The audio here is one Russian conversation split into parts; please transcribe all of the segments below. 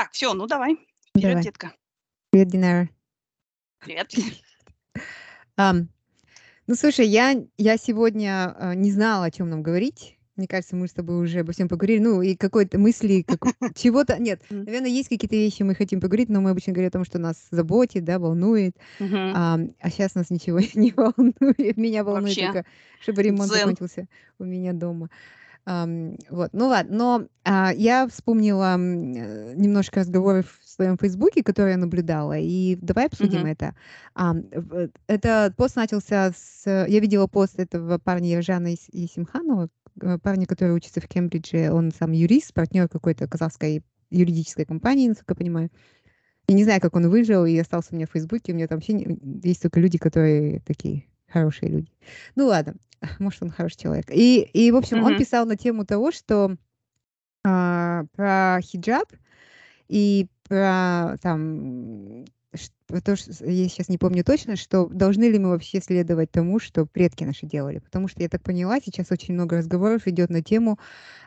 Так, все, ну давай. Вперед, Давай. детка. Привет, Динара. Привет. Ам, ну, слушай, я, я сегодня а, не знала, о чем нам говорить. Мне кажется, мы с тобой уже обо всем поговорили. Ну, и какой-то мысли, как, чего-то... Нет, наверное, есть какие-то вещи, мы хотим поговорить, но мы обычно говорим о том, что нас заботит, да, волнует. Мгм. Ам, а сейчас нас ничего не волнует. Меня волнует Вообще. только, чтобы ремонт Дзен. закончился у меня дома. Вот, ну ладно, но а, я вспомнила э, немножко разговоров в своем Фейсбуке, которые я наблюдала, и давай обсудим Мгм. это. Ам, в- Этот пост начался с... Я видела пост этого парня Ержана Есимханова, э, парня, который учится в Кембридже. Он сам юрист, партнер какой-то казахской юридической компании, насколько я понимаю. Я не знаю, как он выжил и остался у меня в Фейсбуке. У меня там вообще не- есть только люди, которые такие хорошие люди. Ну ладно, может, он хороший человек. И, и в общем, он Мгм. писал на тему того, что а, про хиджаб и про там то, что я сейчас не помню точно, что должны ли мы вообще следовать тому, что предки наши делали. Потому что я так поняла, сейчас очень много разговоров идет на тему,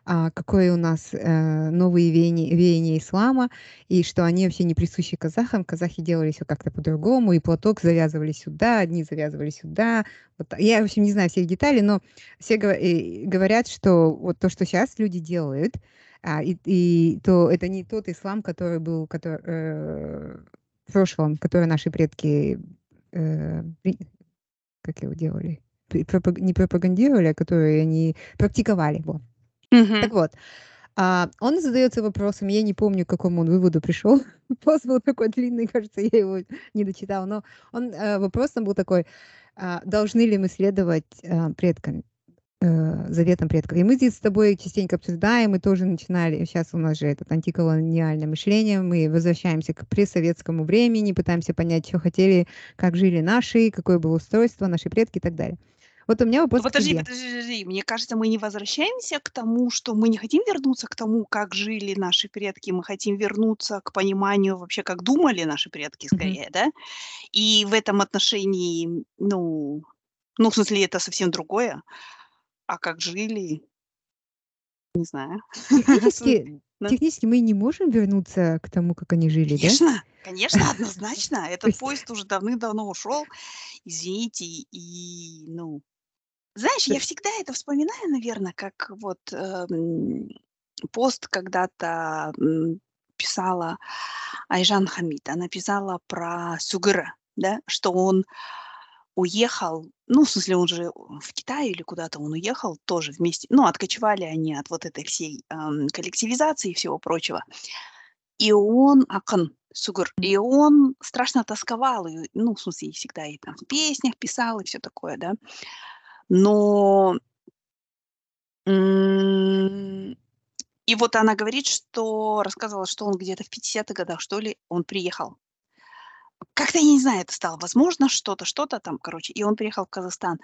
а, какое у нас э, новые веяния, веяния ислама, и что они вообще не присущи казахам. Казахи делали все как-то по-другому, и платок завязывали сюда, одни завязывали сюда. Вот я, в общем, не знаю всех деталей, но все говорят, что вот то, что сейчас люди делают, а, и, и то это не тот ислам, который был который, э, прошлом, который наши предки э, как его делали, пропаг- не пропагандировали, а которые они практиковали. Вот. Мгм. Так вот, а, он задается вопросом, я не помню, к какому он выводу пришел. Пост был такой длинный, кажется, я его не дочитала, но он э, вопрос там был такой, а, должны ли мы следовать э, предкам, э, заветам предков. И мы здесь с тобой частенько обсуждаем, мы тоже начинали, сейчас у нас же это антиколониальное мышление, мы возвращаемся к пресоветскому времени, пытаемся понять, что хотели, как жили наши, какое было устройство, наши предки и так далее. Вот у меня Ну, вопрос к подожди, тебе. подожди, подожди. Мне кажется, мы не возвращаемся к тому, что мы не хотим вернуться к тому, как жили наши предки. Мы хотим вернуться к пониманию вообще, как думали наши предки, скорее, да? И в этом отношении, ну, ну, в смысле, это совсем другое. А как жили, не знаю. Технически, технически мы не можем вернуться к тому, как они жили, да? Конечно, конечно, однозначно. То Этот поезд уже давным-давно ушел. Извините, и, ну, знаешь, я всегда это вспоминаю, наверное, как вот эм, пост когда-то писала Айжан Хамид. Она писала про Сугыра, да, что он уехал, ну, в смысле, он же в Китай или куда-то он уехал тоже вместе, ну, откочевали они от вот этой всей эм, коллективизации и всего прочего. И он, Акын Сугыр, М. и он страшно тосковал, и, ну, в смысле, всегда и там в песнях писал, и все такое, да. Но м, и вот она говорит, что рассказывала, что он где-то в 50-х годах, что ли, он приехал. Как-то, я не знаю, это стало возможно, что-то, что-то там, короче, и он приехал в Казахстан.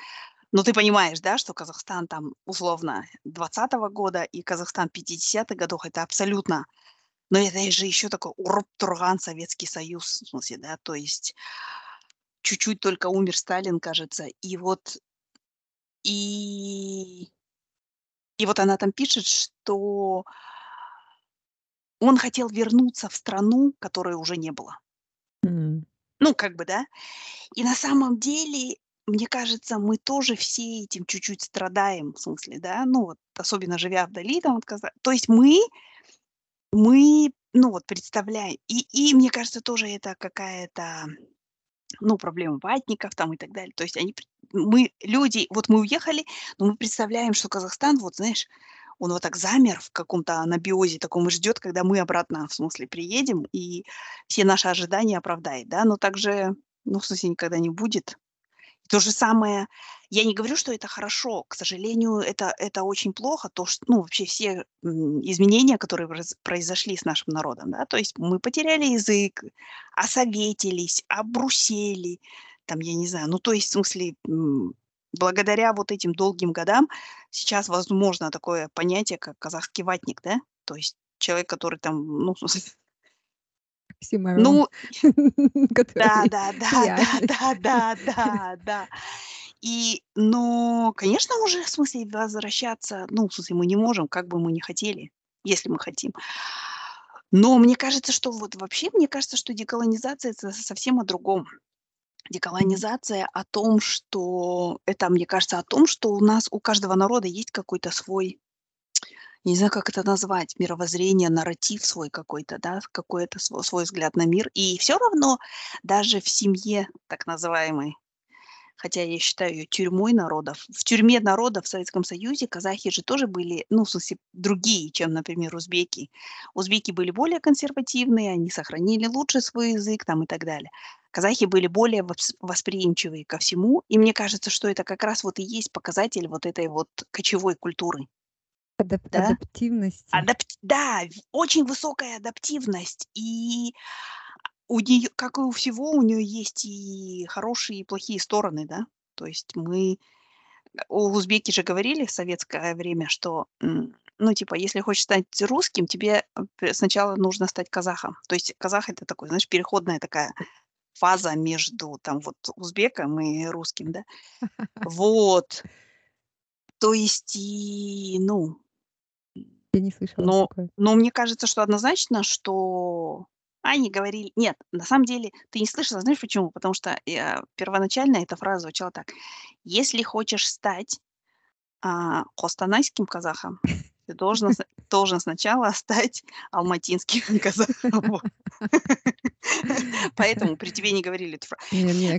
Но ты понимаешь, да, что Казахстан там условно 20-го года и Казахстан 50-х годов, это абсолютно, но это же еще такой урып турган Советский Союз, в смысле, да, то есть чуть-чуть только умер Сталин, кажется, и вот, и, и вот она там пишет, что он хотел вернуться в страну, которой уже не было. Ну, как бы, да. И на самом деле, мне кажется, мы тоже все этим чуть-чуть страдаем, в смысле, да, ну вот, особенно живя вдали там от То есть мы, мы, ну вот, представляем, и, и мне кажется, тоже это какая-то, ну, проблема ватников там и так далее. То есть они, мы, люди, вот мы уехали, но мы представляем, что Казахстан, вот, знаешь, он вот так замер в каком-то анабиозе таком и ждет, когда мы обратно, в смысле, приедем, и все наши ожидания оправдает, да, но также, ну, в смысле, никогда не будет. То же самое, я не говорю, что это хорошо, к сожалению, это, это очень плохо, то, что, ну, вообще все изменения, которые произ- произошли с нашим народом, да, то есть мы потеряли язык, осоветились, обрусели, там, я не знаю, ну, то есть, в смысле, благодаря вот этим долгим годам сейчас возможно такое понятие, как казахский ватник, да, то есть человек, который там, ну, ну, да, да, да, да, да, да, да, да. И, но, конечно, уже, в смысле, возвращаться, ну, в смысле, мы не можем, как бы мы ни хотели, если мы хотим. Но мне кажется, что вот вообще, мне кажется, что деколонизация это совсем о другом. Деколонизация о том, что это, мне кажется, о том, что у нас, у каждого народа есть какой-то свой, не знаю, как это назвать, мировоззрение, нарратив свой какой-то, да, какой-то свой, свой взгляд на мир. И все равно даже в семье, так называемой, хотя я считаю ее тюрьмой народов. В тюрьме народов в Советском Союзе казахи же тоже были, ну, в смысле, другие, чем, например, узбеки. Узбеки были более консервативные, они сохранили лучше свой язык там и так далее. Казахи были более восприимчивые ко всему, и мне кажется, что это как раз вот и есть показатель вот этой вот кочевой культуры. Адап да? Адаптивности. Адап... Да, очень высокая адаптивность. И у нее, как и у всего, у нее есть и хорошие, и плохие стороны, да. То есть мы, у узбеки же говорили в советское время, что, ну, типа, если хочешь стать русским, тебе э, сначала нужно стать казахом. То есть казах это такой, знаешь, переходная такая фаза между там вот узбеком и русским, да. Вот. То есть и, ну, Я не слышала но, такое. но мне кажется, что однозначно, что они говорили нет, на самом деле ты не слышала, знаешь почему? Потому что, я первоначально эта фраза звучала так: "Если хочешь стать, а, костанайским казахом, ты должен должен сначала стать алматинским казахом". Поэтому при тебе не говорили эту фразу.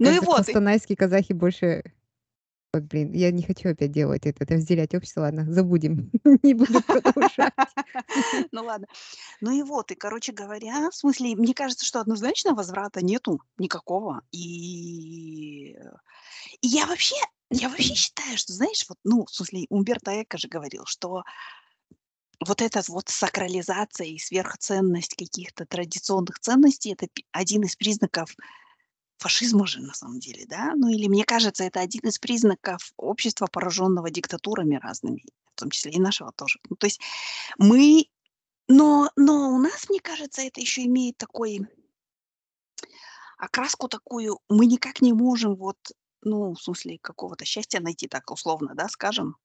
Ну и вот, и костанайские казахи больше Ой, блин, я не хочу опять делать это, разделять общество. Ладно, забудем, не буду продолжать. Ну ладно. Ну и вот, и, короче говоря, в смысле, мне кажется, что однозначно возврата нету никакого. И, и я вообще, я вообще считаю, что, знаешь, вот, ну, в смысле, Умберто Эко же говорил, что вот эта вот сакрализация и сверхценность каких-то традиционных ценностей- это один из признаков фашизма же на самом деле, да? Ну или мне кажется, это один из признаков общества, пораженного диктатурами разными, в том числе и нашего тоже. Ну, то есть мы но но у нас, мне кажется, это еще имеет такой окраску такую, мы никак не можем вот, ну, в смысле, какого-то счастья найти, так условно, да, скажем.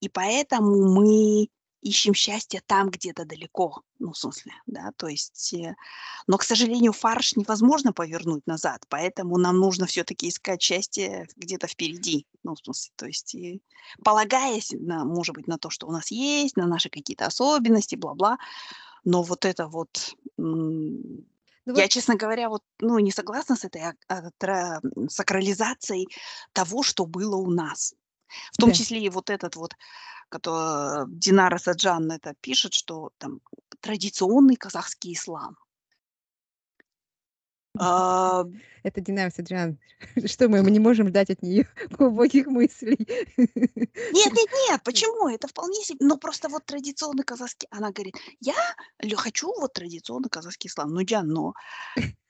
И поэтому мы ищем счастье там где-то далеко, ну, в смысле, да, то есть, э, но, к сожалению, фарш невозможно повернуть назад, поэтому нам нужно все-таки искать счастье где-то впереди, ну, в смысле, то есть, и полагаясь на, может быть, на то, что у нас есть, на наши какие-то особенности, бла-бла, но вот это вот, Ну я, вот, честно говоря, вот, ну, не согласна с этой а, м, сакрализацией того, что было у нас. В том да. числе и вот этот вот, кото Динара Саджан это пишет, что там традиционный казахский ислам. А, Это Динар Саджан. Что мы, мы не можем ждать от нее глубоких мыслей? нет, нет, нет, почему? Это вполне себе, ну просто вот традиционный казахский, она говорит, я хочу вот традиционный казахский ислам. Ну, Джан, но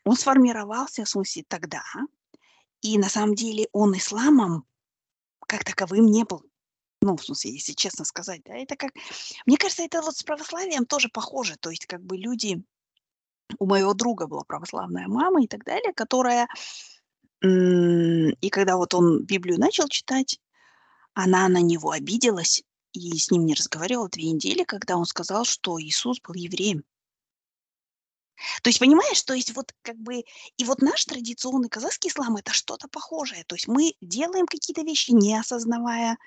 он сформировался, в смысле, тогда, и на самом деле он исламом как таковым не был. Ну, в смысле, если честно сказать, да, это как, мне кажется, это вот с православием тоже похоже, то есть как бы люди, у моего друга была православная мама и так далее, которая, и когда вот он Библию начал читать, она на него обиделась и с ним не разговаривала 2 недели, когда он сказал, что Иисус был евреем. То есть, понимаешь, то есть вот как бы и вот наш традиционный казахский ислам- это что-то похожее. То есть мы делаем какие-то вещи, не осознавая,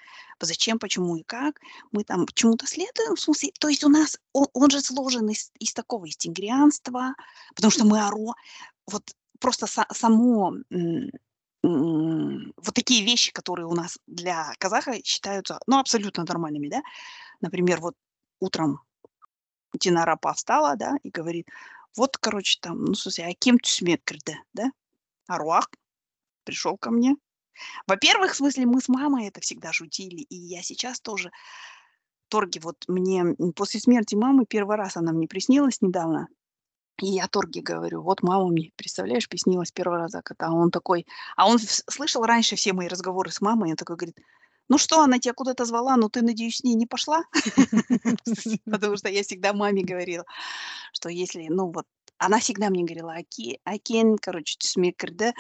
зачем, почему и как. Мы там чему-то следуем, в смысле, то есть у нас он он же сложен из из такого, из тингрианства, потому что мы оро вот просто са само, м, м, вот такие вещи, которые у нас для казаха считаются, ну, абсолютно нормальными, да. Например, вот утром Динара апа встала, да, и говорит: "Вот, короче, там, ну, в смысле, Аким түсіме кірді", да, Аруак пришел ко мне. Во-первых, в смысле, мы с мамой это всегда шутили, и я сейчас тоже. Торги, вот мне, м, после смерти мамы первый раз она мне приснилась недавно, и я Торге говорю: "Вот мама мне, представляешь, приснилась первый раз за кота". А он такой, а он с слышал раньше все мои разговоры с мамой, и он такой говорит: "Ну что, она тебя куда-то звала, но ты, надеюсь, с ней не пошла?" Потому что я всегда маме говорила, что если, ну вот, она всегда мне говорила: "Аки Акен, короче, түсіме кірді".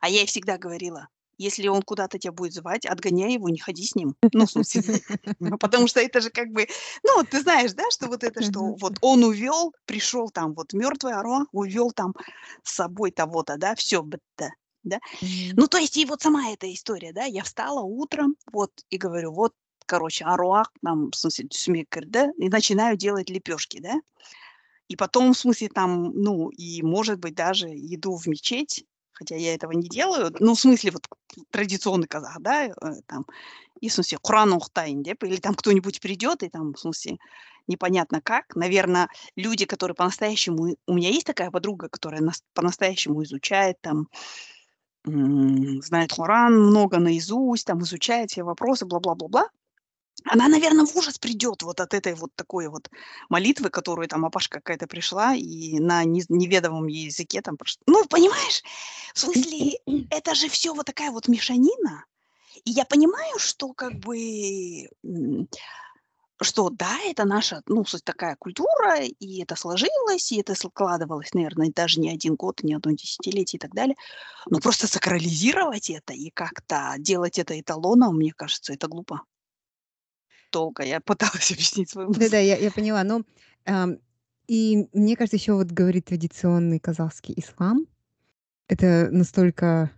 А я ей всегда говорила: если он куда-то тебя будет звать, отгоняй его, не ходи с ним. Ну, в смысле, ну, потому что это же как бы, ну, ты знаешь, да, что вот это, что вот он увел, пришел там, вот мертвый Аруа, увел там с собой того-то, да, все, да, да. Ну, то есть и вот сама эта история, да, я встала утром, вот, и говорю, вот, короче, Аруах, там, в смысле, смекер, да, и начинаю делать лепешки, да. И потом, в смысле, там, ну, и, может быть, даже иду в мечеть, хотя я этого не делаю, ну, в смысле, вот традиционный казах, да, э, там, и, в смысле, Құран оқытайын деп, или там кто-нибудь придет, и там, в смысле, непонятно как. Наверное, люди, которые по-настоящему... У меня есть такая подруга, которая нас по-настоящему изучает, там, знает Коран много наизусть, там, изучает все вопросы, бла-бла-бла-бла она, наверное, в ужас придет вот от этой вот такой вот молитвы, которую там Апашка какая-то пришла и на неведомом языке там... Ну, понимаешь, в смысле, это же все вот такая вот мешанина. И я понимаю, что как бы что да, это наша, ну, такая культура, и это сложилось, и это складывалось, наверное, даже не один год, не одно десятилетие и так далее. Но просто сакрализировать это и как-то делать это эталоном, мне кажется, это глупо долго я пыталась объяснить свою мысль. Да-да, я, я поняла. Но ам, и мне кажется, еще вот говорит традиционный казахский ислам. Это настолько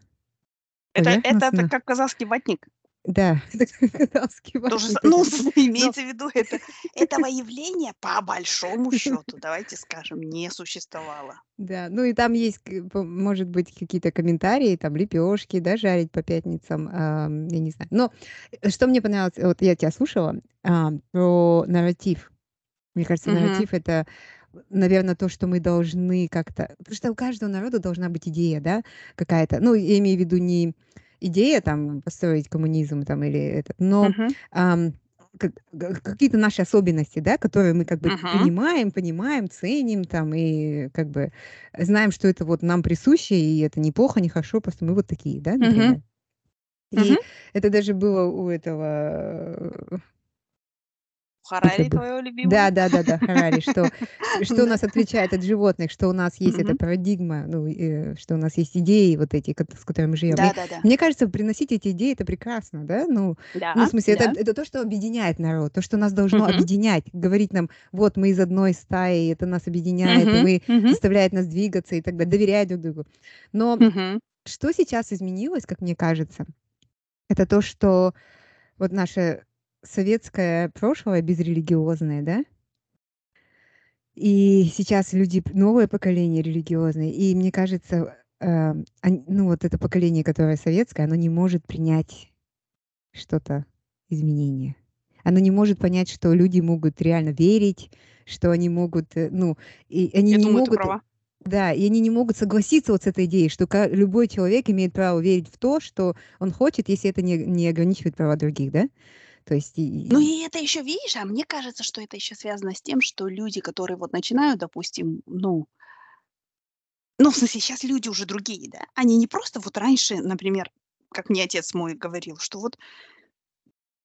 Это, это, это как казахский ватник. Да, Тоже, ну, имеется в виду, это, этого явления по большому счету, давайте скажем, не существовало. да, ну и там есть, может быть, какие-то комментарии, там лепешки, да, жарить по пятницам, ам, я не знаю. Но э, что мне понравилось, вот я тебя слушала а, про нарратив. Мне кажется, Мгм. нарратив это, наверное, то, что мы должны как-то, потому что у каждого народа должна быть идея, да, какая-то. Ну, я имею в виду не идея там построить коммунизм там или это, но как- г- какие-то наши особенности, да, которые мы как бы Мгм. понимаем, понимаем, ценим там и как бы знаем, что это вот нам присуще, и это не плохо, не хорошо, просто мы вот такие, да, например. И Мгм. это даже было у этого Харари забыл. твоего любимого? Да, да, да, да, Харари, что, что Да. нас отличает от животных, что у нас есть эта парадигма, ну, э, что у нас есть идеи вот эти, с которыми мы живем. Да, И да, да. мне кажется, приносить эти идеи это прекрасно, да? Ну, ну, в Да, смысле, это, да. это то, что объединяет народ, то, что нас должно объединять, говорить нам, вот мы из одной стаи, это нас объединяет, и Мгм. мы заставляет нас двигаться и так далее, доверять друг другу. Но что сейчас изменилось, как мне кажется, это то, что вот наше советское прошлое безрелигиозное, да, и сейчас люди, новое поколение религиозное, и мне кажется, э, ну вот это поколение, которое советское, оно не может принять что-то изменение. Оно не может понять, что люди могут реально верить, что они могут, э, ну, и они Я не думаю, могут, права. да, и они не могут согласиться вот с этой идеей, что любой человек имеет право верить в то, что он хочет, если это не, не ограничивает права других, да? То есть, и- Ну и- это еще, видишь, а мне кажется, что это еще связано с тем, что люди, которые вот начинают, допустим, ну, ну, в смысле, сейчас люди уже другие, да, они не просто вот раньше, например, как мне отец мой говорил, что вот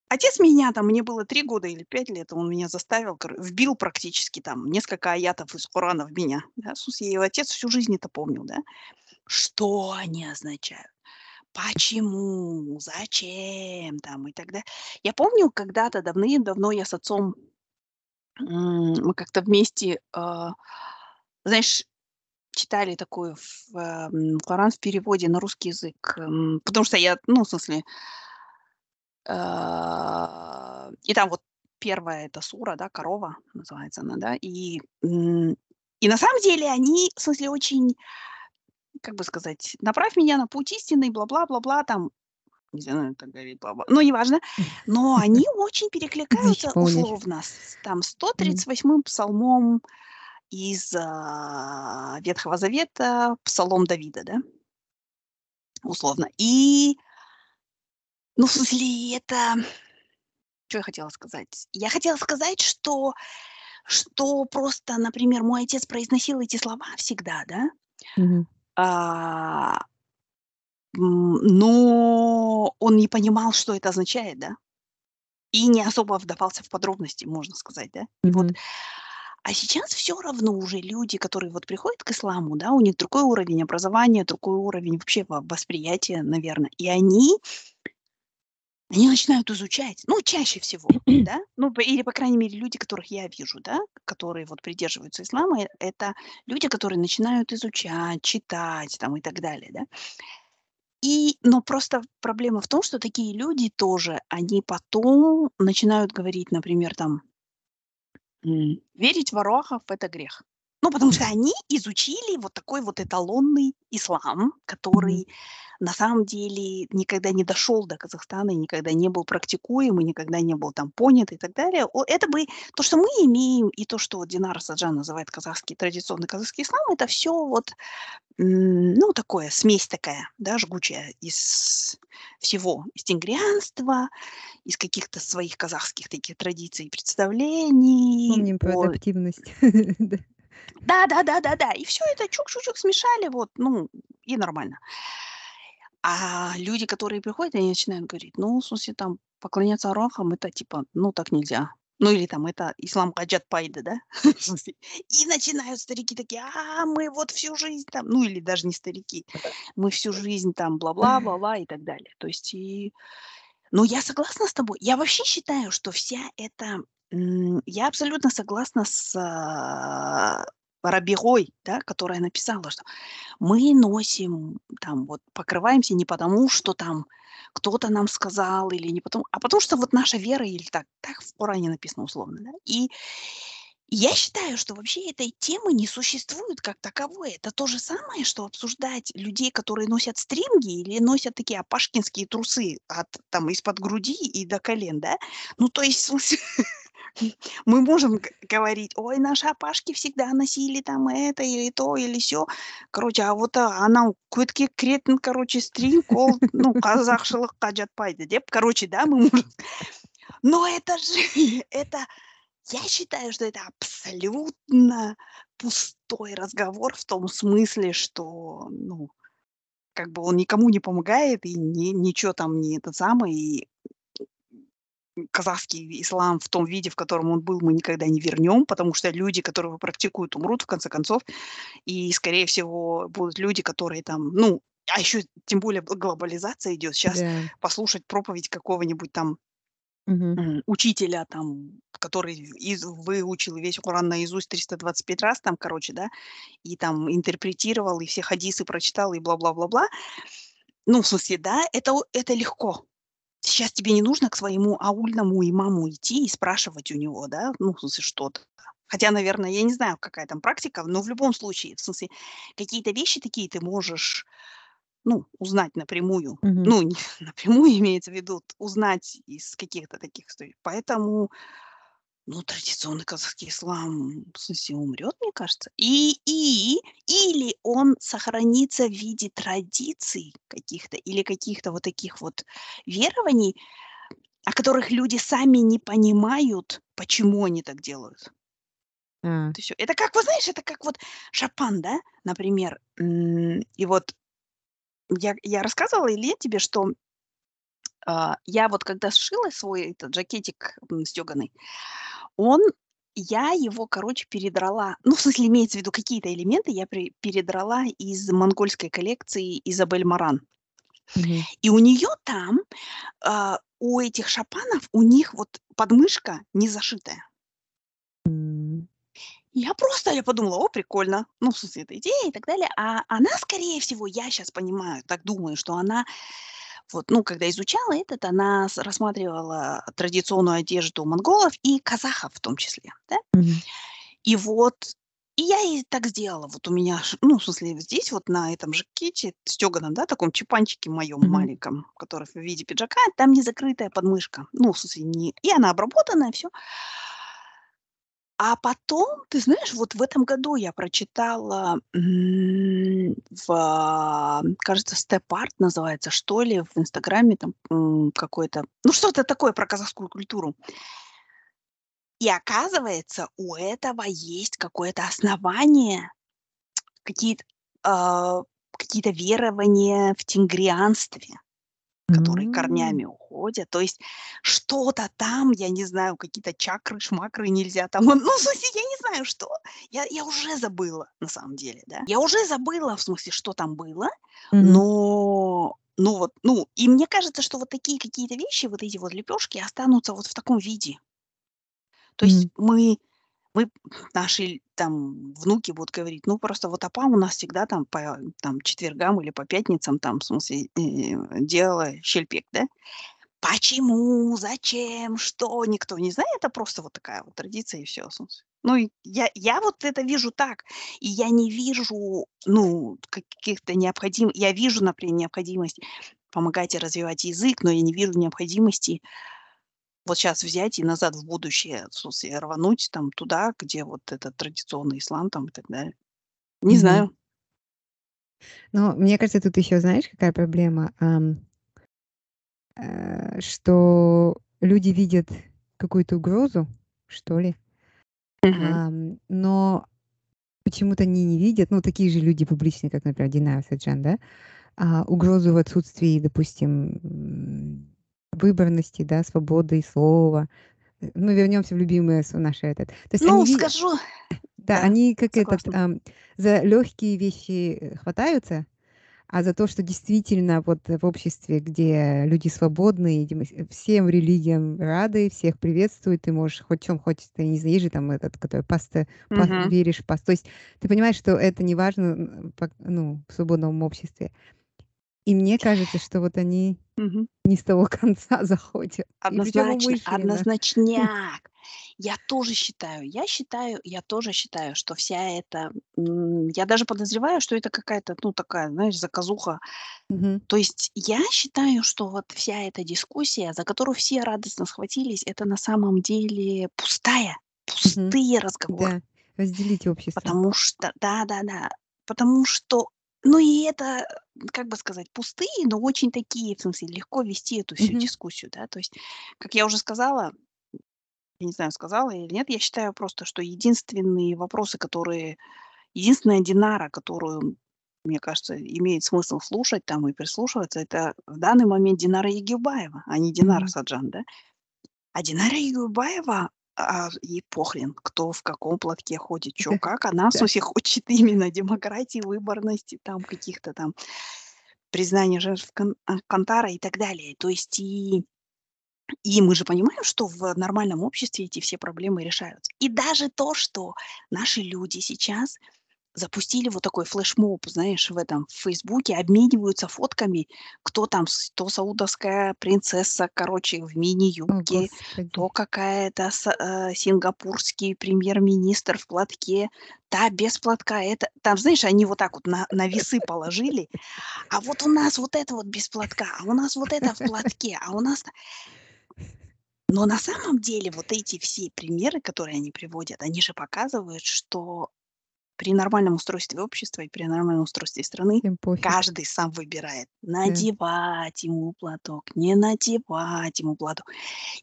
отец меня там, мне было три года или пять лет, он меня заставил, вбил практически там несколько аятов из Корана в меня, да, в смысле, его отец всю жизнь это помнил, да, что они означают, почему, зачем там и так далее. Я помню, когда-то давным-давно я с отцом, мы как-то вместе, а, знаешь, читали такой в, ам, Коран в переводе на русский язык, м, потому что я, ну, в смысле, а, и там вот первая эта сура, да, корова называется она, да, и, и на самом деле они, в смысле, очень, как бы сказать, направь меня на путь истинный, бла-бла-бла-бла, там, не знаю, так говорит, бла-бла, ну, неважно, но они очень перекликаются условно с там Мгм. 138-м псалмом из а, Ветхого Завета, псалом Давида, да, условно. И, ну, в смысле, это... Что я хотела сказать? Я хотела сказать, что, что просто, например, мой отец произносил эти слова всегда, да, Мгм. А, но он не понимал, что это означает, да, и не особо вдавался в подробности, можно сказать, да. И вот. А сейчас все равно уже люди, которые вот приходят к исламу, да, у них другой уровень образования, другой уровень вообще восприятия, наверное. И они они начинают изучать, ну, чаще всего, да, ну, или, по крайней мере, люди, которых я вижу, да, которые вот придерживаются ислама, э, это люди, которые начинают изучать, читать там и так далее, да. И, но просто проблема в том, что такие люди тоже, они потом начинают говорить, например, там, верить в Арохов – это грех. Ну, потому что они изучили вот такой вот эталонный ислам, который на самом деле никогда не дошел до Казахстана никогда не был практикуем, и никогда не был там понят и так далее. Это бы то, что мы имеем, и то, что вот Динар Саджан называет казахский, традиционный казахский ислам, это все вот, ну, такое, смесь такая, да, жгучая из всего, из тенгрианства, из каких-то своих казахских таких традиций и представлений. Помним про адаптивность. Да, да, да, да, да. И все это чук-чук-чук смешали, вот, ну, и нормально. А люди, которые приходят, они начинают говорить, ну, в смысле, там, поклоняться арахам, это типа, ну, так нельзя. Ну, или там, это ислам хаджат пайда, да? И начинают старики такие, а, мы вот всю жизнь там, ну, или даже не старики, мы всю жизнь там, бла-бла, бла-бла и так далее. То есть, и... Ну, я согласна с тобой. Я вообще считаю, что вся эта... Я абсолютно согласна с а, Рабигой, да, которая написала, что мы носим, там, вот, покрываемся не потому, что там кто-то нам сказал, или не потому, а потому что вот наша вера, или так, так в Коране написано условно, да, и я считаю, что вообще этой темы не существует как таковой. Это то же самое, что обсуждать людей, которые носят стринги или носят такие апашкинские трусы от, там, из-под груди и до колен, да? Ну, то есть, мы можем говорить, ой, наши апашки всегда носили там это или то, или все. Короче, а вот а, она көтке кіретін, короче, стринг, ол, ну, қазақшылыққа жатпайды деп. Короче, да, мы можем... Но это же, это, я считаю, что это абсолютно пустой разговор в том смысле, что, ну, как бы он никому не помогает и ни, ничего там не это самое, и казахский ислам в том виде, в котором он был, мы никогда не вернем, потому что люди, которые его практикуют, умрут в конце концов, и, скорее всего, будут люди, которые там, ну, а еще тем более глобализация идет. Сейчас Да. послушать проповедь какого-нибудь там Мгм. учителя, там, который из, выучил весь Коран наизусть 325 раз, там, короче, да, и там интерпретировал, и все хадисы прочитал, и бла-бла-бла-бла. Ну, в смысле, да, это, это легко. Сейчас тебе не нужно к своему аульному имаму идти и спрашивать у него, да, ну, в смысле, что-то. Хотя, наверное, я не знаю, какая там практика, но в любом случае, в смысле, какие-то вещи такие ты можешь, ну, узнать напрямую. Мгм. Ну, не напрямую имеется в виду, узнать из каких-то таких историй. Поэтому, ну, традиционный казахский ислам, в смысле, умрет, мне кажется. И, и, или он сохранится в виде традиций каких-то, или каких-то вот таких вот верований, о которых люди сами не понимают, почему они так делают. А. Это всё. Это как, вы знаешь, это как вот шапан, да, например. И вот я я рассказывала или нет тебе, что, я вот когда сшила свой этот жакетик, м, стёганый, он я его, короче, передрала. Ну, в смысле, имеется в виду, какие-то элементы я пре передрала из монгольской коллекции Изабель Маран. Мгм. И у неё там, а, у этих шапанов, у них вот подмышка не зашитая. М. Я просто, я подумала: "О, прикольно". Ну, в смысле, эта идея и так далее. А она, скорее всего, я щас понимаю, так думаю, что она вот, ну, когда изучала этот, она рассматривала традиционную одежду монголов и казахов в том числе, да. Мгм. И вот, и я и так сделала. Вот у меня ну, в смысле, здесь вот на этом жакете стёганом, да, таком чепанчике моём Мгм. маленьком, который в виде пиджака, там не закрытая подмышка. Ну, в смысле, не и она обработанная, всё. А потом, ты знаешь, вот в этом году я прочитала, в, кажется, Step Art называется, что ли, в "Инстаграме" там, какой-то, ну, что-то такое про казахскую культуру. И оказывается, у этого есть какое-то основание, а, какие-то верования в тенгрианстве. Которые корнями уходят. То есть что-то там, я не знаю, какие-то чакры, шмакры нельзя там. Ну, в смысле, я не знаю, что. Я, я уже забыла, на самом деле, да. Я уже забыла, в смысле, что там было, но, ну вот, ну, и мне кажется, что вот такие какие-то вещи, вот эти вот лепешки останутся вот в таком виде. То есть Мгм. мы, мы, наши там внуки будут говорить, ну, просто вот опа у нас всегда там по там, четвергам или по пятницам там, в смысле, э, делала щельпек, да. Почему, зачем, что, никто не знает. Это просто вот такая вот традиция и все. Ну, и я, я вот это вижу так. И я не вижу, ну, каких-то необходим... Я вижу, например, необходимость помогать и развивать язык, но я не вижу необходимости вот сейчас взять и назад в будущее, в смысле, рвануть там туда, где вот этот традиционный ислам там и так далее. Не Мгм. знаю. Но мне кажется, тут еще знаешь, какая проблема? Э, что люди видят какую-то угрозу, что ли, ам, но почему-то они не видят, ну, такие же люди публичные, как, например, Динара Саджан, да, а, угрозу в отсутствии, допустим, выборности, да, свободы слова. Э, мы вернемся в любимое с наше этот. То есть Ну, они скажу, да, да, они как этот, согласна. ам, за легкие вещи, э, хватаются, а за то, что действительно вот в обществе, где люди свободные, где мы с всем религиям рады, всех приветствуют, ты можешь хоть чём хочешь, ты не знаю, есть же там этот, который паста па Мгм. веришь в пас то есть ты понимаешь, что это не важно, ну, в свободном обществе. И мне кажется, что вот они Мгм. не с того конца заходят, Однозначно, однозначняк. Я тоже считаю, я считаю, я тоже считаю, что вся эта, я даже подозреваю, что это какая-то, ну, такая, знаешь, заказуха. Мгм. То есть я считаю, что вот вся эта дискуссия, за которую все радостно схватились, это на самом деле пустая, пустые разговоры. Да, разделить общество. Потому что да-да-да, потому что, ну, и это, как бы сказать, пустые, но очень такие, в смысле, легко вести эту всю Мгм. дискуссию, да. То есть, как я уже сказала, я не знаю, сказала или нет, я считаю просто, что единственные вопросы, которые единственная Динара, которую, мне кажется, имеет смысл слушать там и прислушиваться, это в данный момент Динара Египбаева, а не Динара Мгм. Саджан, да. А Динара Египбаева, а, ей похрен, кто в каком платке ходит, Да, как. Она, в смысле, хочет именно демократии, выборности, там каких-то там признания жертв кан а, Кантара и так далее. То есть и и мы же понимаем, что в нормальном обществе эти все проблемы решаются. И даже то, что наши люди сейчас запустили вот такой флешмоб, знаешь, в этом, в "Фейсбуке", обмениваются фотками, кто там, то саудовская принцесса, короче, в мини-юбке, то какая-то э, сингапурский премьер-министр в платке, та без платка, это там, знаешь, они вот так вот на на весы положили. А вот у нас вот это вот без платка, а у нас вот это в платке, а у нас Но на самом деле вот эти все примеры, которые они приводят, они же показывают, что при нормальном устройстве общества и при нормальном устройстве страны каждый сам выбирает: Да. надевать ему платок, не надевать ему платок.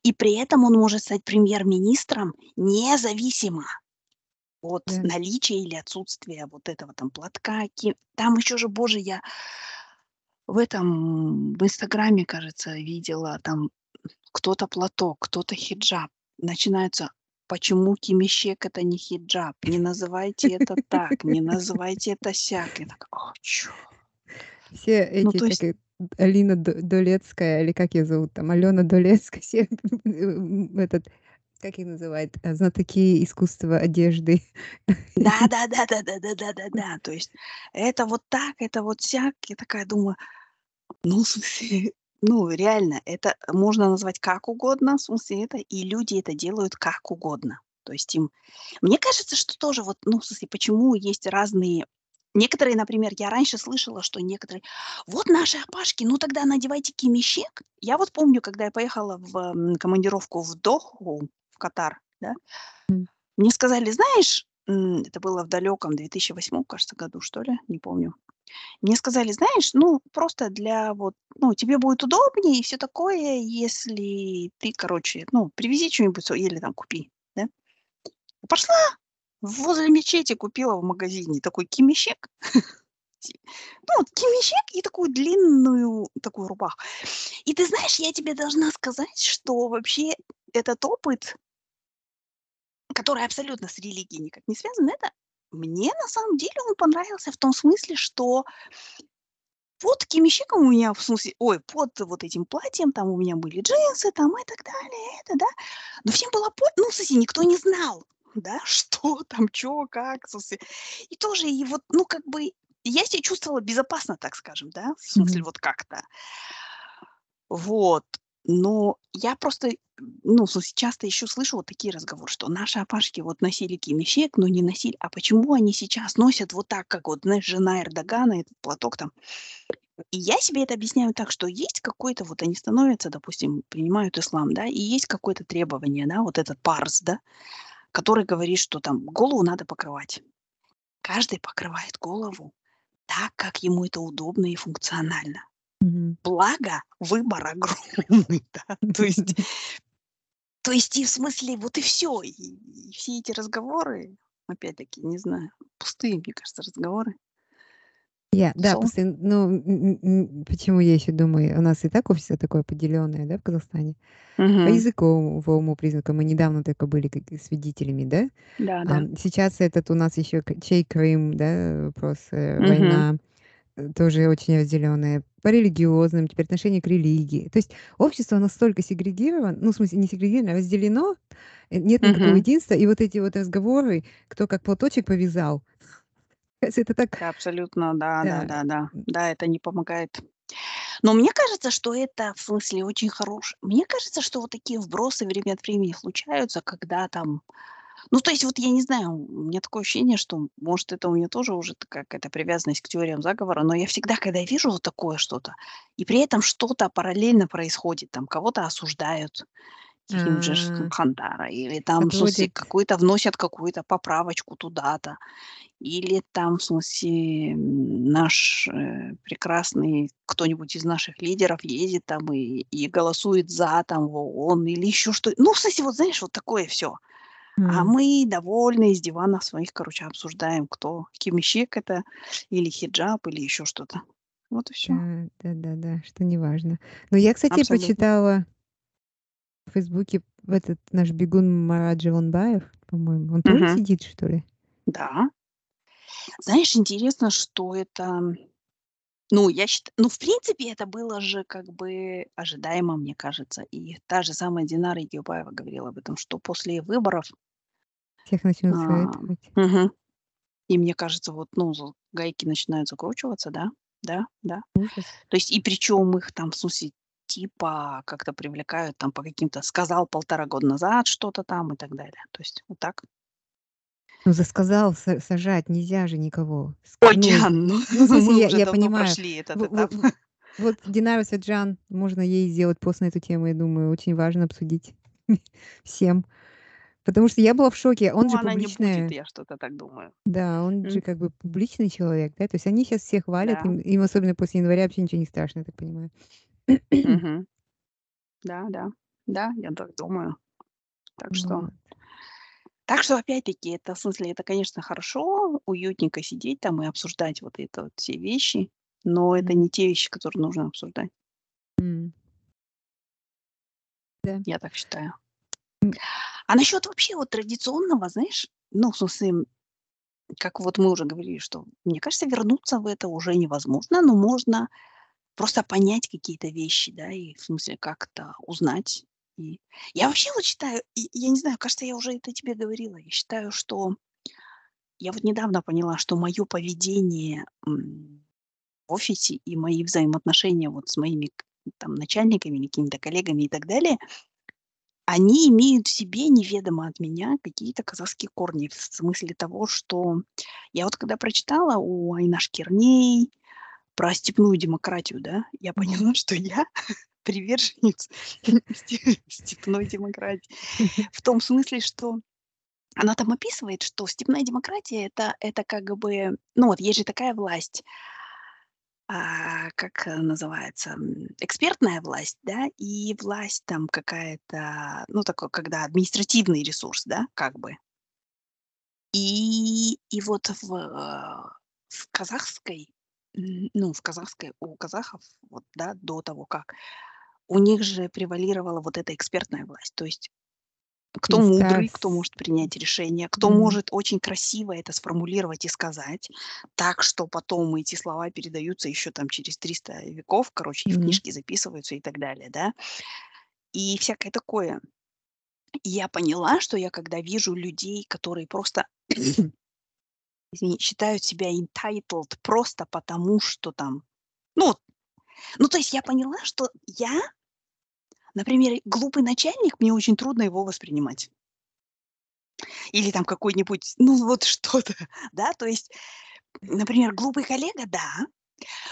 И при этом он может стать премьер-министром независимо от Да. наличия или отсутствия вот этого там платка, Там еще же, боже, я в этом, в "Инстаграме", кажется, видела, там кто-то платок, кто-то хиджаб. Начинается: "Почему кимишек- это не хиджаб? Не называйте это так, не называйте это сяк". Я такая: "О, чё?" Все Ну, эти, то как есть Алина До Долецкая, или как её зовут там, Алена Долецкая, все, этот, как их называют, э, знатоки искусства одежды. Да-да-да-да-да-да-да-да-да. То есть это вот так, это вот сяк. Я такая думаю, ну, в смысле, ну, реально, это можно назвать как угодно, в смысле это, и люди это делают как угодно. То есть им мне кажется, что тоже вот, ну, в смысле, почему есть разные некоторые, например, я раньше слышала, что некоторые: "Вот наши опашки, ну тогда надевайте кимишек". Я вот помню, когда я поехала в, командировку в Доху, в Катар, да мне сказали: "Знаешь", это было в далеком 2008, кажется, году, что ли, не помню. Мне сказали: "Знаешь, ну, просто для вот, ну, тебе будет удобнее и всё такое, если ты, короче, ну, привези чё-нибудь сво или там купи, да". Пошла возле мечети, купила в магазине такой кимишек. ну, вот кимищек и такую длинную такую рубаху. И ты знаешь, я тебе должна сказать, что вообще этот опыт, который абсолютно с религией никак не связан, это мне на самом деле он понравился в том смысле, что под кимищиком у меня, в смысле, ой, под вот этим платьем, там у меня были джинсы, там и так далее, это, да. Но всем было, по... ну, в смысле, никто не знал, да, что там, что, как, в смысле. И тоже, и вот, ну, как бы, я себя чувствовала безопасно, так скажем, да, в смысле, Мгм. вот как-то. Вот. Но я просто, ну, часто еще слышу вот такие разговоры, что наши опашки вот носили кимищек, но не носили. А почему они сейчас носят вот так, как вот, знаешь, жена Эрдогана, этот платок там? И я себе это объясняю так, что есть какой-то, вот они становятся, допустим, принимают ислам, да, и есть какое-то требование, да, вот этот парс, да, который говорит, что там голову надо покрывать. Каждый покрывает голову так, как ему это удобно и функционально. Мгм. Благо, выбор огромный, да. То есть, то есть и в смысле, вот и все. И, и все эти разговоры, опять-таки, не знаю, пустые, мне кажется, разговоры. Я, да, просто, ну, почему я еще думаю, у нас и так общество такое поделенное, да, в Казахстане. По Мгм. языковому признаку мы недавно только были как свидетелями, да. Да, да. Ам, сейчас этот у нас еще чей Крым, да, вопрос, Мгм. война тоже очень разделенная. По религиозным, теперь отношение к религии. То есть общество настолько сегрегировано, ну, в смысле, не сегрегировано, а разделено, э, нет никакого Мгм. единства, и вот эти вот разговоры, кто как платочек повязал, это так, Это абсолютно, да, да, да, да, да. Да, это не помогает. Но мне кажется, что это, в смысле, очень хорош Мне кажется, что вот такие вбросы время от времени случаются, когда там ну, то есть вот я не знаю, у меня такое ощущение, что, может, это у меня тоже уже какая-то привязанность к теориям заговора, но я всегда, когда вижу вот такое что-то, и при этом что-то параллельно происходит, там кого-то осуждают, каких-нибудь же а, Хандара, или там, в смысле, какую-то вносят какую-то поправочку туда-то. Или там, в смысле, наш, э, прекрасный кто-нибудь из наших лидеров едет там и и голосует за там в ООН или еще что Ну, в смысле, вот знаешь, вот такое все, А м, мы довольны из диванов своих, короче, обсуждаем, кто кимищек это или хиджаб, или еще что-то. Вот и все, да, да, да, да, что неважно. Но я, кстати, Абсолютно. почитала в Фейсбуке этот наш бегун Марат Живонбаев, по-моему, он тоже Мгм. сидит, что ли? Да. Знаешь, интересно, что это Ну, я считаю, ну, в принципе, это было же как бы ожидаемо, мне кажется. И та же самая Динара Египаева говорила об этом, что после выборов, Всех начнут а, мгм, и мне кажется, вот, ну, гайки начинают закручиваться, да, да, да. Ужас. То есть, и причем их там, в смысле, типа как-то привлекают там по каким-то, сказал полтора года назад что-то там и так далее. То есть, вот так. Ну, за сказал са сажать нельзя же никого. Ой, ну, Диан, ну, ну, мы я уже я давно понимаю. прошли этот этап. в вот Динара Саджан, можно ей сделать пост на эту тему, я думаю, очень важно обсудить всем. Потому что я была в шоке. Он Ну, же она не будет, публичная я что-то так думаю. да, он М, же как бы публичный человек, да. То есть они сейчас всех хвалят, Да. им им особенно после января вообще ничего не страшно, я так понимаю. Да, да. Да, я так думаю. Так что Вот. Так что опять-таки это, в смысле, это, конечно, хорошо, уютненько сидеть там и обсуждать вот это вот все вещи, но это не те вещи, которые нужно обсуждать. м. Да. Я так считаю. А насчет вообще вот традиционного, знаешь, ну, в смысле, как вот мы уже говорили, что, мне кажется, вернуться в это уже невозможно, но можно просто понять какие-то вещи, да, и в смысле как-то узнать. И я вообще вот считаю, я не знаю, кажется, я уже это тебе говорила, я считаю, что Я вот недавно поняла, что мое поведение, в офисе и мои взаимоотношения вот с моими там начальниками или какими-то коллегами и так далее, они имеют в себе неведомо от меня какие-то казахские корни. В смысле того, что я вот когда прочитала у Айнаш Керней про степную демократию, да, я поняла, что я приверженец сте степной демократии. В том смысле, что она там описывает, что степная демократия- это это как бы, ну, вот есть же такая власть, а, как, называется, экспертная власть, да, и власть там какая-то, ну, такой, когда административный ресурс, да, как бы. И и вот в, э, в казахской ну, в казахской, у казахов, вот, да, до того как, у них же превалировала вот эта экспертная власть. То есть кто мудрый, кто может принять решение, кто Мгм. может очень красиво это сформулировать и сказать, так что потом эти слова передаются еще там через 300 веков, короче, и в Мгм. книжке записываются и так далее, да. И всякое такое. И я поняла, что я когда вижу людей, которые просто, извини, считают себя entitled просто потому, что там, ну, ну, то есть я поняла, что я, например, глупый начальник, мне очень трудно его воспринимать. Или там какой-нибудь, ну, вот что-то, да, то есть, например, глупый коллега, да,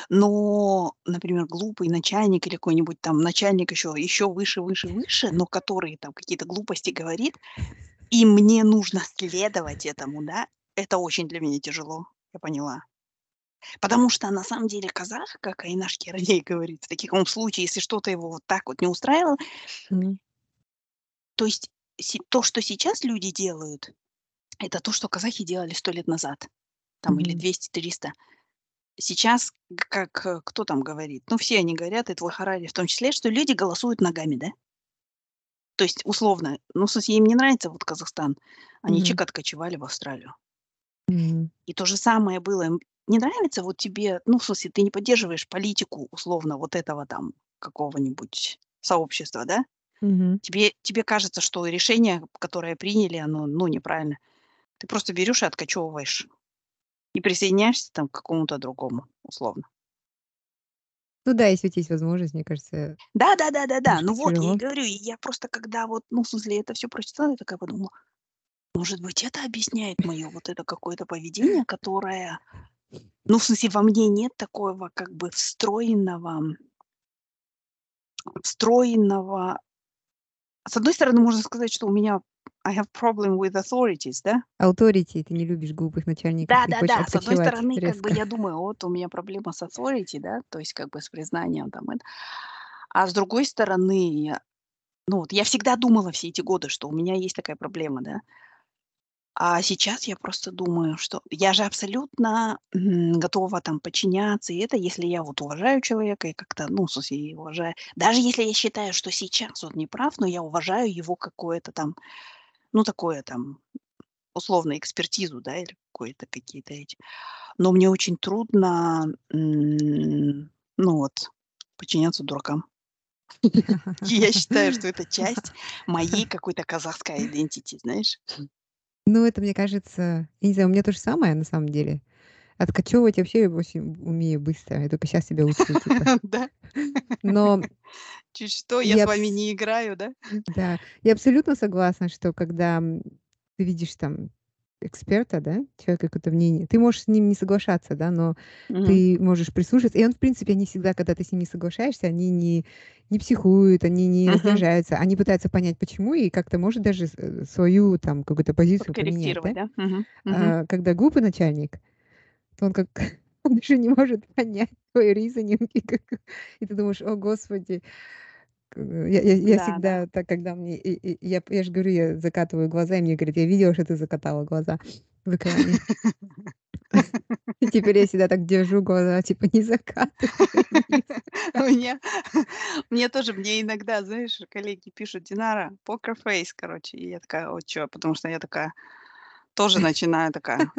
но, например, глупый начальник или какой-нибудь там начальник еще, еще выше, выше, выше, но который там какие-то глупости говорит, и мне нужно следовать этому, да, это очень для меня тяжело, я поняла. Потому что на самом деле казах, как Айнаш Кералей говорит, в таком случае, если что-то его вот так вот не устраивало, Мгм. то есть то, что сейчас люди делают, это то, что казахи делали сто лет назад, там, или Мгм. 200-300. Сейчас, как э, кто там говорит, ну, все они говорят, и твой Харари в том числе, что люди голосуют ногами, да? То есть, условно, ну, смысле, им не нравится вот Казахстан, они чек откочевали в Австралию. Мгм. И то же самое было. им Не нравится вот тебе, ну, в смысле, ты не поддерживаешь политику, условно, вот этого там какого-нибудь сообщества, да? Мгм. Тебе, тебе кажется, что решение, которое приняли, оно, ну, неправильно. Ты просто берешь и откачевываешь. И присоединяешься там к какому-то другому, условно. Ну да, если у тебя есть возможность, мне кажется, Да, да, да, да, да. Ну вот, я и тяжело. говорю, и я просто когда вот, ну, в смысле, это все прочитала, я такая подумала, может быть, это объясняет мое вот это какое-то поведение, которое, ну, в смысле, во мне нет такого как бы встроенного, встроенного. С одной стороны, можно сказать, что у меня I have problem with authorities, да? Authority, ты не любишь глупых начальников Да, да, да. С одной стороны, как бы резко. я думаю, вот у меня проблема с authority, да, то есть как бы с признанием там это. А с другой стороны, ну вот я всегда думала все эти годы, что у меня есть такая проблема, да. А сейчас я просто думаю, что я же абсолютно м, готова там подчиняться, и это если я вот уважаю человека и как-то, ну, в смысле, уважаю. Даже если я считаю, что сейчас он не прав, но я уважаю его какое-то там, ну, такое там, условно, экспертизу, да, или какое-то какие-то эти. Но мне очень трудно, м, ну вот, подчиняться дуракам. И я считаю, что это часть моей какой-то казахской идентити, знаешь. Ну, это, мне кажется, я не знаю, у меня то же самое на самом деле. Откачевывать вообще я очень умею быстро. Я только сейчас себя учу, типа. Да. Но Чуть что, я я с вами не играю, да? да, я абсолютно согласна, что когда ты видишь там эксперта, да, человека какое-то мнение, ты можешь с ним не соглашаться, да, но Мгм. ты можешь прислушаться. И он, в принципе, они всегда, когда ты с ним не соглашаешься, они не, не психуют, они не Мгм. раздражаются, они пытаются понять, почему, и как-то, может, даже э, свою там какую-то позицию поменять, да. да? Мгм. А когда глупый начальник, то он как он даже не может понять твой reasoning, и, как, и ты думаешь, о, Господи, я, я, я Да, да. всегда так, когда мне, и- я, я же говорю, я закатываю глаза, и мне говорят, я видела, что ты закатала глаза в экране. И теперь я всегда так держу глаза, типа, не закатывай вниз. У меня, мне тоже, мне иногда, знаешь, коллеги пишут, Динара, покер фейс, короче. И я такая, о, чё? Потому что я такая, тоже начинаю такая,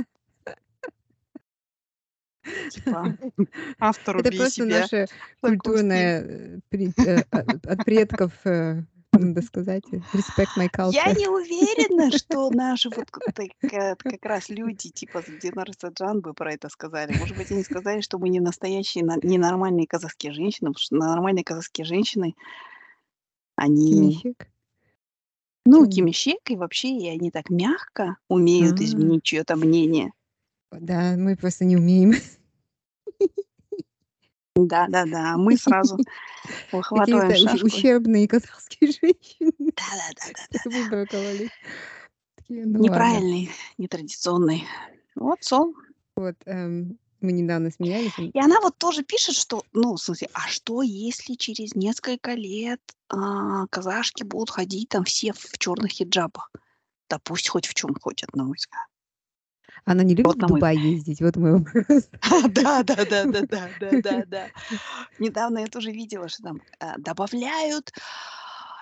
типа, автор Это просто себя. наше культурное э, при- э, от от предков, э, надо сказать, respect my Я culture. не уверена, что наши вот к- так, э, как раз люди типа Динар Саджан бы про это сказали. Может быть, они сказали, что мы не настоящие, на- не нормальные казахские женщины, потому что нормальные казахские женщины, они, Кимищик? ну, кимищек, и вообще, и они так мягко умеют А, изменить чье-то мнение. Да, мы просто не умеем. Да-да-да, мы сразу выхватываем шашку. ущербные казахские женщины. Да-да-да-да-да. Выбраковали. Такие, ну ладно. Неправильный, нетрадиционный. Вот сон. Вот, эм, мы недавно смеялись. И она вот тоже пишет, что, ну, в смысле, а что, если через несколько лет а, казашки будут ходить там все в черных хиджабах? Да пусть хоть в чем хотят, на мой взгляд. Она не любит Вот в на мой Дубай ездить? Вот мой вопрос. Да, да, да, да, да, да, да, да. Недавно я тоже видела, что там э, добавляют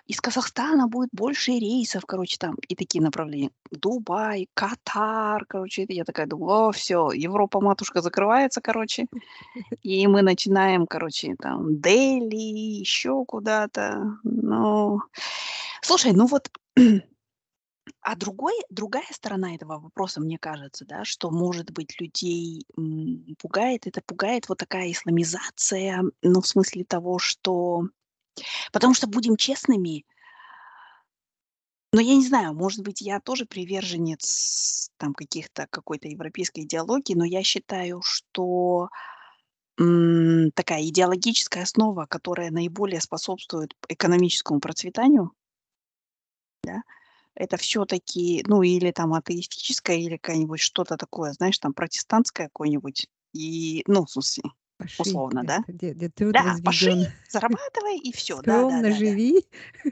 из Казахстана будет больше рейсов, короче, там и такие направления. Дубай, Катар, короче. Я такая думаю, о, все, Европа, матушка, закрывается, короче. И мы начинаем, короче, там, Дели, еще куда-то. Ну, слушай, ну вот, а другой, другая сторона этого вопроса, мне кажется, да, что, может быть, людей пугает, это пугает вот такая исламизация, ну, в смысле того, что Потому что, будем честными но я не знаю, может быть, я тоже приверженец там каких-то какой-то европейской идеологии, но я считаю, что, такая идеологическая основа, которая наиболее способствует экономическому процветанию да, это все таки ну, или там атеистическая, или какая-нибудь что-то такое, знаешь, там протестантское какое-нибудь. И, ну, в смысле, условно, да? где, где, труд Да, возведен. зарабатывай и все, Скромно живи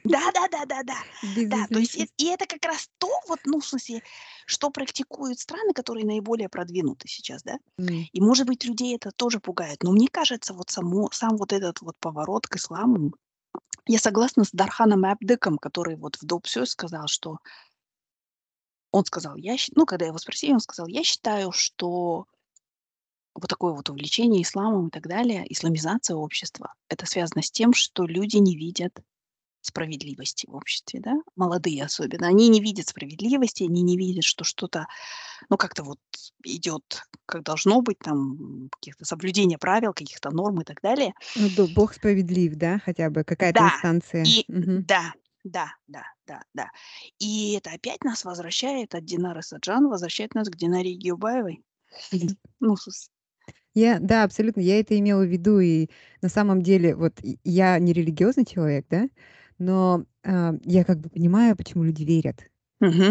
Да-да-да-да-да. без Да, то есть, и это как раз то вот, ну, в смысле, что практикуют страны, которые наиболее продвинуты сейчас, да. М. И, может быть, людей это тоже пугает. Но мне кажется, вот само сам вот этот вот поворот к исламу Я согласна с Дарханом Абдыком, который вот в Dope сказал, что он сказал, я ну, когда его спросили, он сказал: "Я считаю, что вот такое вот увлечение исламом и так далее, исламизация общества- это связано с тем, что люди не видят справедливости в обществе, да, молодые особенно. Они не видят справедливости, они не видят, что что-то, ну, как-то вот идет, как должно быть, там, каких-то соблюдения правил, каких-то норм и так далее. Ну, до Бог справедлив, да, хотя бы какая-то Да, инстанция. и Мгм. да, да, да, да, да. И это опять нас возвращает от Динары Саджан, возвращает нас к Динаре Егиубаевой. Мгм. Ну, Я, да, абсолютно, я это имела в виду. И на самом деле, вот я не религиозный человек, да, но, а, я как бы понимаю, почему люди верят.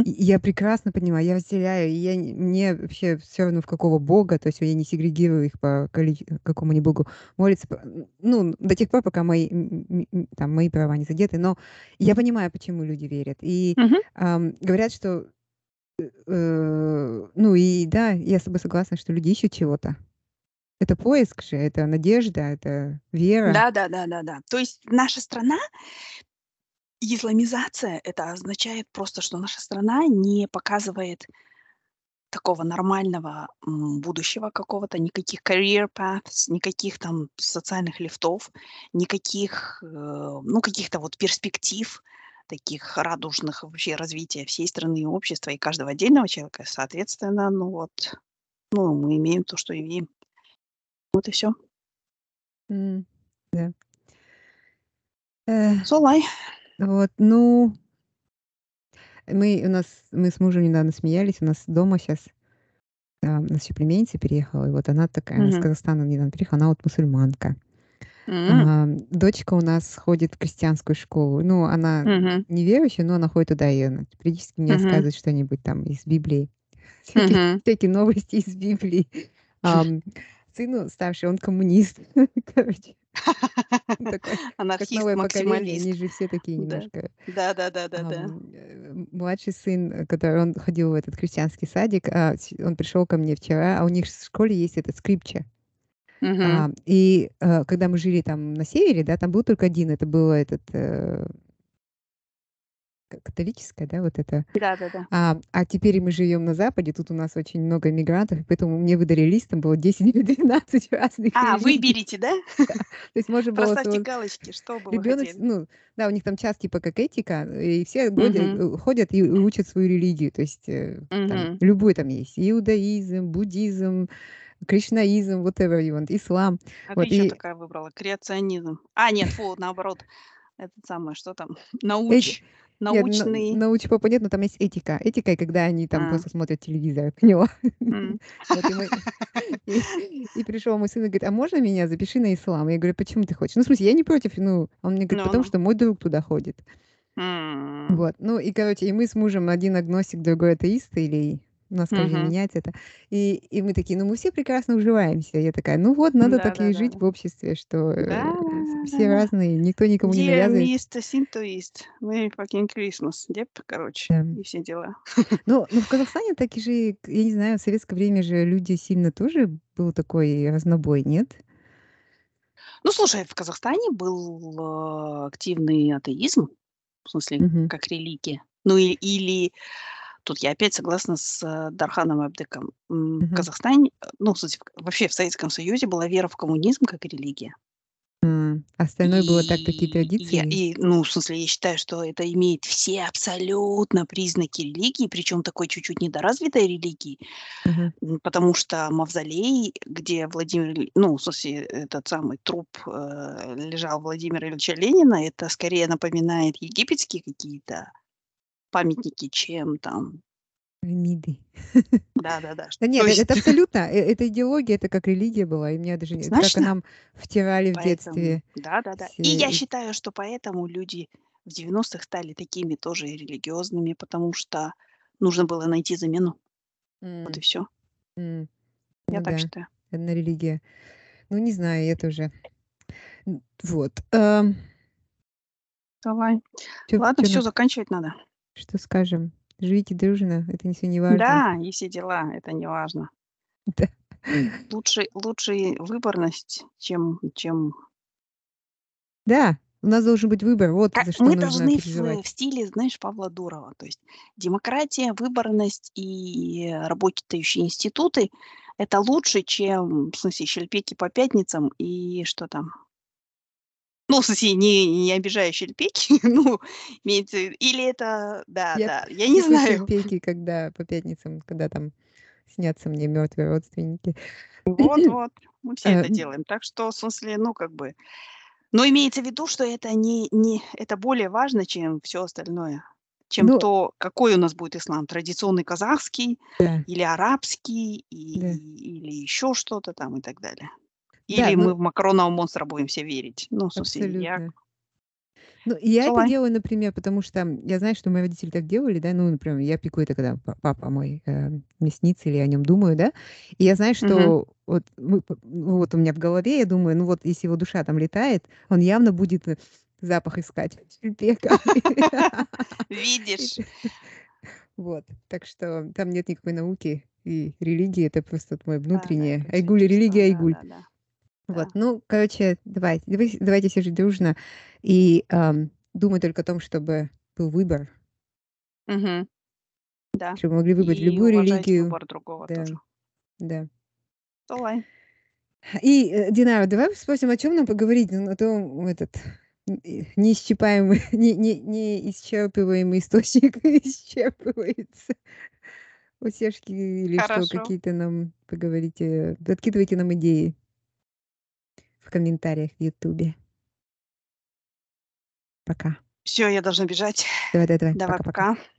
И я прекрасно понимаю, я разделяю, и я не мне вообще все равно, в какого бога, то есть я не сегрегирую их по количе какому они богу молятся, п ну, до тех пор, пока мои, там мои права не задеты. Но я понимаю, почему люди верят. И, Мгм. ам, говорят, что, э, э, ну и да, я с тобой согласна, что люди ищут чего-то. Это поиск же, это надежда, это вера. Да да да да да. То есть наша страна исламизация- это означает просто, что наша страна не показывает такого нормального, м, будущего какого-то, никаких career paths, никаких там социальных лифтов, никаких, э, ну, каких-то вот перспектив таких радужных вообще развития всей страны и общества, и каждого отдельного человека. Соответственно, ну вот, ну, мы имеем то, что имеем. Вот и всё. М, да. Эх. Солай. Вот, ну Мы у нас мы с мужем недавно смеялись, у нас дома щас, а, у нас ещё племянница переехала, и вот она такая, она из Мгм. Казахстана недавно приехала, она вот мусульманка. М. Ам, дочка у нас ходит в крестьянскую школу. Ну, она Мгм. неверующая, но она ходит туда, и она периодически мне Мгм. рассказывает что-нибудь там из Библии, всякие Мгм. всякие новости из Библии. Ам, сыну старший, он коммунист, короче. Такой, как Анархист, новое поколение, они же все такие Да. немножко. Да-да-да-да-да. Ам, э, младший сын, э, который он ходил в этот крестьянский садик, а, он пришел ко мне вчера, а у них в школе есть этот скрипче. Мгм. А, и, э, когда мы жили там на севере, да, там был только один, это было этот, э к католическое, да, вот это. Да-да-да. А, а теперь мы живем на Западе, тут у нас очень много иммигрантов, и поэтому мне выдали лист, там было 10 или 12 разных А, религий. выберите, да? Да. То есть можно было Проставьте галочки, что бы вы ребёнок, с хотели. ну да, у них там час типа как этика, и все Мгм. э, ходят и учат свою религию. То есть, э, там любую там есть: иудаизм, буддизм, кришнаизм, whatever you want, ислам. А ты Вот чё и такая выбрала? Креационизм. А, нет, фу, наоборот, этот самый, что там, Эти науч нет, на научный научпопа нет, но там есть этика. Этика, когда они там А. просто смотрят телевизор, я поняла. И мы и и пришёл мой сын и говорит: "А можно меня запиши на ислам?" Я говорю: "Почему ты хочешь?" Ну, в смысле, я не против, ну. Он мне говорит: "Потому Ну-ну. что мой друг туда ходит". Вот, ну и, короче, и мы с мужем один агностик, другой атеист или у нас день Мгм. меняется это. И, и мы такие, ну мы все прекрасно уживаемся. Я такая, ну вот, надо так и жить Да-да-да-да. в обществе, что Да, э, все да-да. разные, никто никому не навязывает. мисто синтоист? Merry fucking Christmas. Деп, короче, Да. и все дела. Ну, ну, в Казахстане так и же, я не знаю, в советское время же люди сильно тоже был такой разнобой, нет? Ну, слушай, в Казахстане был, э, активный атеизм, в смысле, Мгм. как религия. Ну, и или тут я опять согласна с, э, Дарханом Абдеком. М, в. Казахстане, э, ну, в вообще в Советском Союзе была вера в коммунизм как религия. М, Остальное было так, такие И и я традиции. и, ну, в смысле, я считаю, что это имеет все абсолютно признаки религии, причем такой чуть-чуть недоразвитой религии. М, потому что мавзолей, где Владимир ну, в смысле, этот самый труп, э, лежал Владимира Ильича Ленина, это скорее напоминает египетские какие-то памятники, чем там Пирамиды. Да-да-да. Ш Да то нет, э- есть это абсолютно, э, это идеология, это как религия была, и мне даже не, это как нам втирали в Поэтому детстве да-да-да. все И я считаю, что поэтому люди в 90-х стали такими тоже религиозными, потому что нужно было найти замену. Вот и всё. М. Я Ну так да, считаю. одна религия. Ну, не знаю, я тоже. М, вот. Ам. Давай. Чё Ладно, чё всё, нам заканчивать надо. Что скажем? Живите дружно, это не всё не важно. Да, и все дела, это не важно. Да. Лучше лучше выборность, чем чем Да, у нас должен быть выбор, вот Ка за что мы должны в в стиле, знаешь, Павла Дурова. То есть демократия, выборность и работающие институты- это лучше, чем, в смысле, щельпеки по пятницам и что там? Ну, в смысле, не не обижая щельпеки, ну, имеется или это да, Я да, я не знаю. щельпеки, когда по пятницам, когда там снятся мне мертвые родственники. Вот вот, мы все А, это делаем. Так что, в смысле, ну, как бы но имеется в виду, что это не не это более важно, чем всё остальное, чем Ну то, какой у нас будет ислам: традиционный казахский Да. или арабский, и Да. или еще что-то там и так далее. Да, Или ну мы в макаронного монстра будем все верить. Ну, смысле, я. Ну, я это Давай. делаю, например, потому что я знаю, что мои родители так делали, да. Ну, например, я пеку это, когда па папа мой, э, снится или я о нём думаю, да. И я знаю, что вот мы ну, вот у меня в голове, я думаю, ну, вот если его душа там летает, он явно будет, э, запах искать. Видишь? Вот. Так что там нет никакой науки и религии. Это просто Да, да, внутреннее. это Айгуль религия, айгуль. Вот. Ну, короче, давайте давай давайте все жить дружно и, ам, думать только о том, чтобы был выбор. Мгм. Да. Чтобы мы могли выбрать И любую религию. выбор другого Да. тоже. Да. Давай. И, э, Динара, давай спросим, о чём нам поговорить? Ну, а то этот неисчерпаемый, не не неисчерпываемый источник исчерпывается. Утешки или что, Хорошо. какие-то нам поговорите. Подкидывайте нам идеи в комментариях в "Ютубе". Пока. Всё, я должна бежать. Давай давай давай. Давай, Пока пока. пока.